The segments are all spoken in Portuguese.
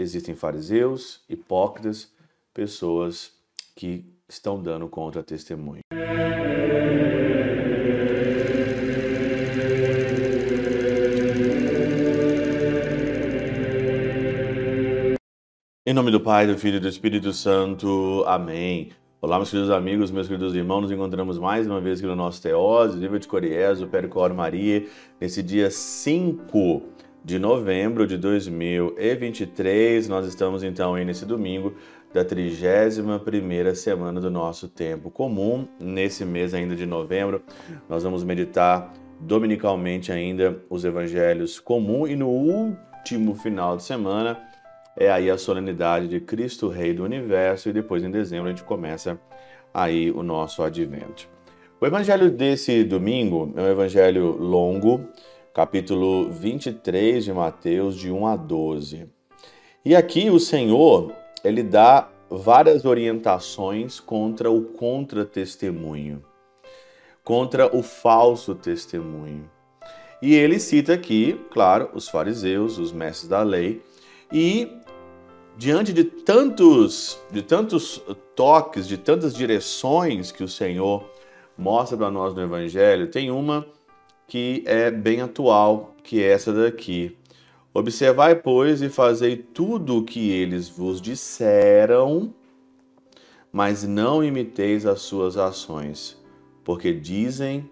existem fariseus, hipócritas, pessoas que estão dando contra testemunho. Em nome do Pai, do Filho e do Espírito Santo. Amém. Olá, meus queridos amigos, meus queridos irmãos, nos encontramos mais uma vez aqui no nosso Teose, livro de Coriésio, Percor Maria, nesse dia 5 de novembro de 2023. Nós estamos então aí nesse domingo da 31ª semana do nosso tempo comum. Nesse mês ainda de novembro, nós vamos meditar dominicalmente ainda os evangelhos comum e no último final de semana é aí a solenidade de Cristo Rei do Universo e depois em dezembro a gente começa aí o nosso advento. O evangelho desse domingo é um evangelho longo, capítulo 23 de Mateus, de 1 a 12. E aqui o Senhor, ele dá várias orientações contra o contra-testemunho, contra o falso testemunho. E ele cita aqui, claro, os fariseus, os mestres da lei, e diante de tantos, de tantos toques, de tantas direções que o Senhor mostra para nós no Evangelho, tem uma que é bem atual, que é essa daqui. Observai, pois, e fazei tudo o que eles vos disseram, mas não imiteis as suas ações, porque dizem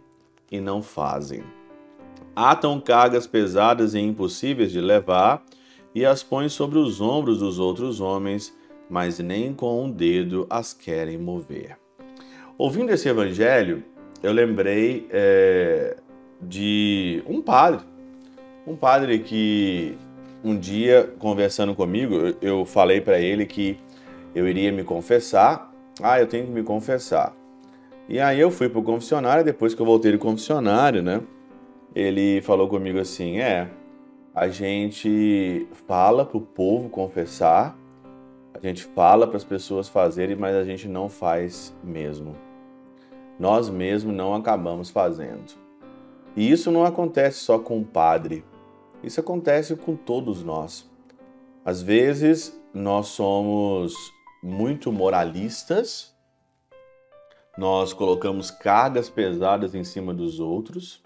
e não fazem. Atam cargas pesadas e impossíveis de levar e as põem sobre os ombros dos outros homens, mas nem com um dedo as querem mover. Ouvindo esse evangelho, eu lembrei é, de um padre. Um padre que um dia, conversando comigo, eu falei para ele que eu iria me confessar. Ah, eu tenho que me confessar. E aí eu fui pro confessionário, depois que eu voltei do confessionário, né? Ele falou comigo assim: é, a gente fala pro povo confessar, a gente fala para as pessoas fazerem, mas a gente não faz mesmo. Nós mesmos não acabamos fazendo. E isso não acontece só com o padre, isso acontece com todos nós. Às vezes nós somos muito moralistas, nós colocamos cargas pesadas em cima dos outros,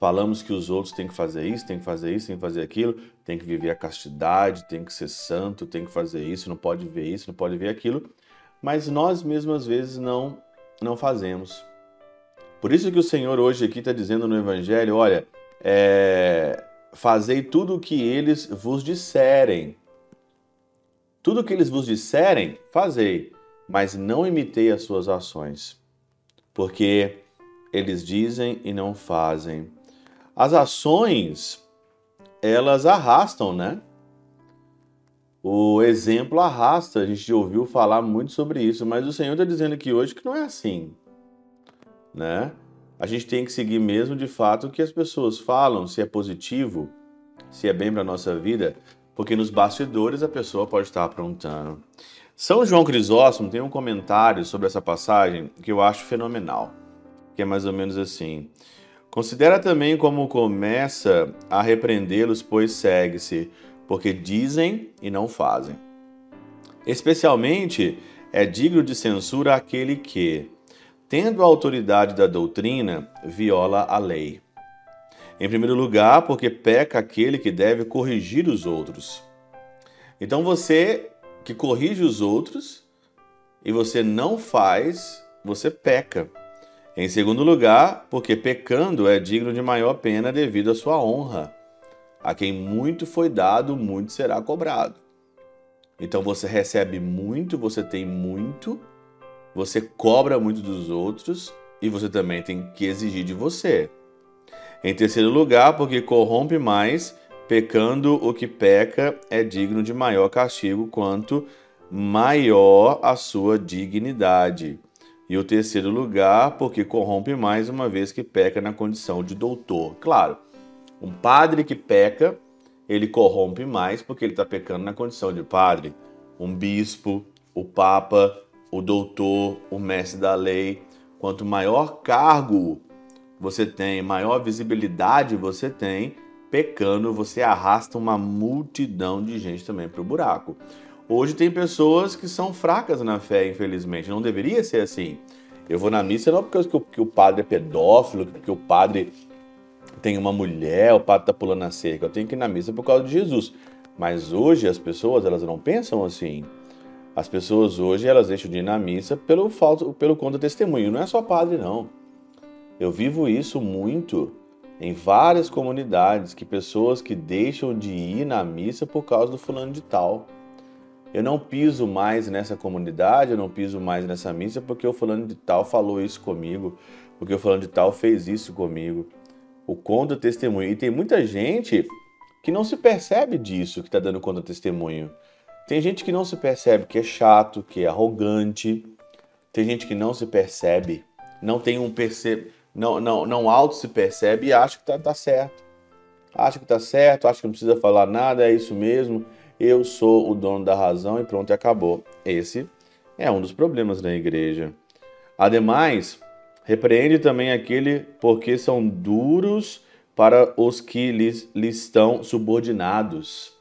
falamos que os outros têm que fazer isso, têm que fazer isso, têm que fazer aquilo, têm que viver a castidade, tem que ser santo, tem que fazer isso, não pode ver isso, não pode ver aquilo, mas nós mesmos às vezes não não fazemos. Por isso que o Senhor hoje aqui está dizendo no Evangelho, olha, é, fazei tudo o que eles vos disserem. Tudo o que eles vos disserem, fazei, mas não imitei as suas ações, porque eles dizem e não fazem. As ações, elas arrastam, né? O exemplo arrasta, a gente ouviu falar muito sobre isso, mas o Senhor está dizendo aqui hoje que não é assim né? A gente tem que seguir mesmo de fato o que as pessoas falam, se é positivo, se é bem para nossa vida, porque nos bastidores a pessoa pode estar aprontando. São João Crisóstomo tem um comentário sobre essa passagem que eu acho fenomenal, que é mais ou menos assim: Considera também como começa a repreendê-los, pois segue-se, porque dizem e não fazem. Especialmente é digno de censura aquele que, tendo a autoridade da doutrina, viola a lei. Em primeiro lugar, porque peca aquele que deve corrigir os outros. Então você que corrige os outros e você não faz, você peca. Em segundo lugar, porque pecando é digno de maior pena devido à sua honra. A quem muito foi dado, muito será cobrado. Então você recebe muito, você tem muito, você cobra muito dos outros e você também tem que exigir de você. Em terceiro lugar, porque corrompe mais, pecando o que peca é digno de maior castigo, quanto maior a sua dignidade. E o terceiro lugar, porque corrompe mais, uma vez que peca na condição de doutor. Claro, um padre que peca, ele corrompe mais porque ele está pecando na condição de padre. Um bispo, o papa, o doutor, o mestre da lei. Quanto maior cargo você tem, maior visibilidade você tem, pecando, você arrasta uma multidão de gente também para o buraco. Hoje tem pessoas que são fracas na fé, infelizmente. Não deveria ser assim. Eu vou na missa não porque, porque o padre é pedófilo, porque o padre tem uma mulher, o padre está pulando a cerca. Eu tenho que ir na missa por causa de Jesus. Mas hoje as pessoas elas não pensam assim. As pessoas hoje elas deixam de ir na missa pelo falso, pelo conta testemunho. Não é só padre não. Eu vivo isso muito em várias comunidades que pessoas que deixam de ir na missa por causa do fulano de tal. Eu não piso mais nessa comunidade, eu não piso mais nessa missa porque o fulano de tal falou isso comigo, porque o fulano de tal fez isso comigo. O conta testemunho. E tem muita gente que não se percebe disso que está dando conta testemunho. Tem gente que não se percebe que é chato, que é arrogante. Tem gente que não se percebe, não tem um percebe, não não não auto se percebe e acha que tá, tá certo. Acha que tá certo, acha que não precisa falar nada, é isso mesmo. Eu sou o dono da razão e pronto, acabou. Esse é um dos problemas da igreja. Ademais, repreende também aquele porque são duros para os que lhes, lhes estão subordinados.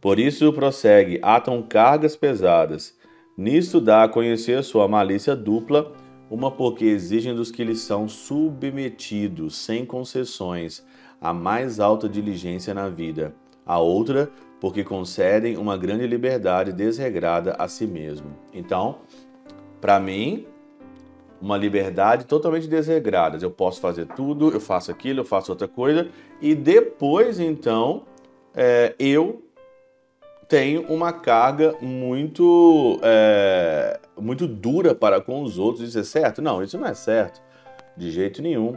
Por isso prossegue, atam cargas pesadas. Nisto dá a conhecer sua malícia dupla, uma porque exigem dos que lhes são submetidos, sem concessões, a mais alta diligência na vida. A outra, porque concedem uma grande liberdade desregrada a si mesmo. Então, para mim, uma liberdade totalmente desregrada. Eu posso fazer tudo, eu faço aquilo, eu faço outra coisa, e depois, então, é, eu tem uma carga muito, é, muito dura para com os outros. Isso é certo? Não, isso não é certo de jeito nenhum.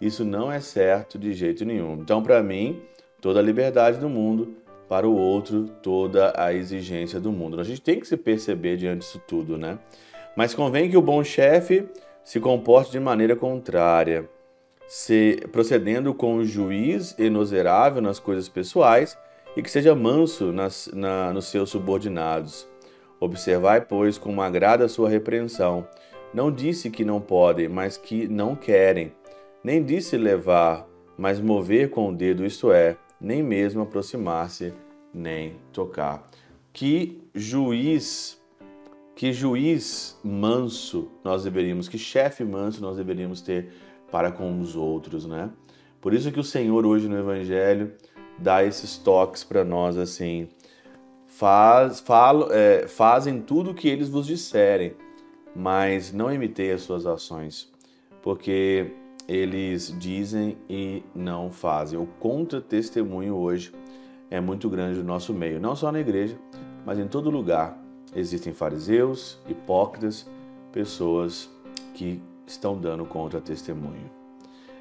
Isso não é certo de jeito nenhum. Então, para mim, toda a liberdade do mundo, para o outro, toda a exigência do mundo. A gente tem que se perceber diante disso tudo, né? Mas convém que o bom chefe se comporte de maneira contrária, se procedendo com o juiz inoserável nas coisas pessoais e que seja manso nas, na, nos seus subordinados. Observai, pois, como agrada a sua repreensão. Não disse que não podem, mas que não querem. Nem disse levar, mas mover com o dedo, isto é, nem mesmo aproximar-se, nem tocar. Que juiz, que juiz manso nós deveríamos, que chefe manso nós deveríamos ter para com os outros, né? Por isso que o Senhor hoje no Evangelho dá esses toques para nós assim. Faz, falo, é, fazem tudo o que eles vos disserem, mas não imitei as suas ações, porque eles dizem e não fazem. O contra-testemunho hoje é muito grande no nosso meio, não só na igreja, mas em todo lugar. Existem fariseus, hipócritas, pessoas que estão dando contra-testemunho.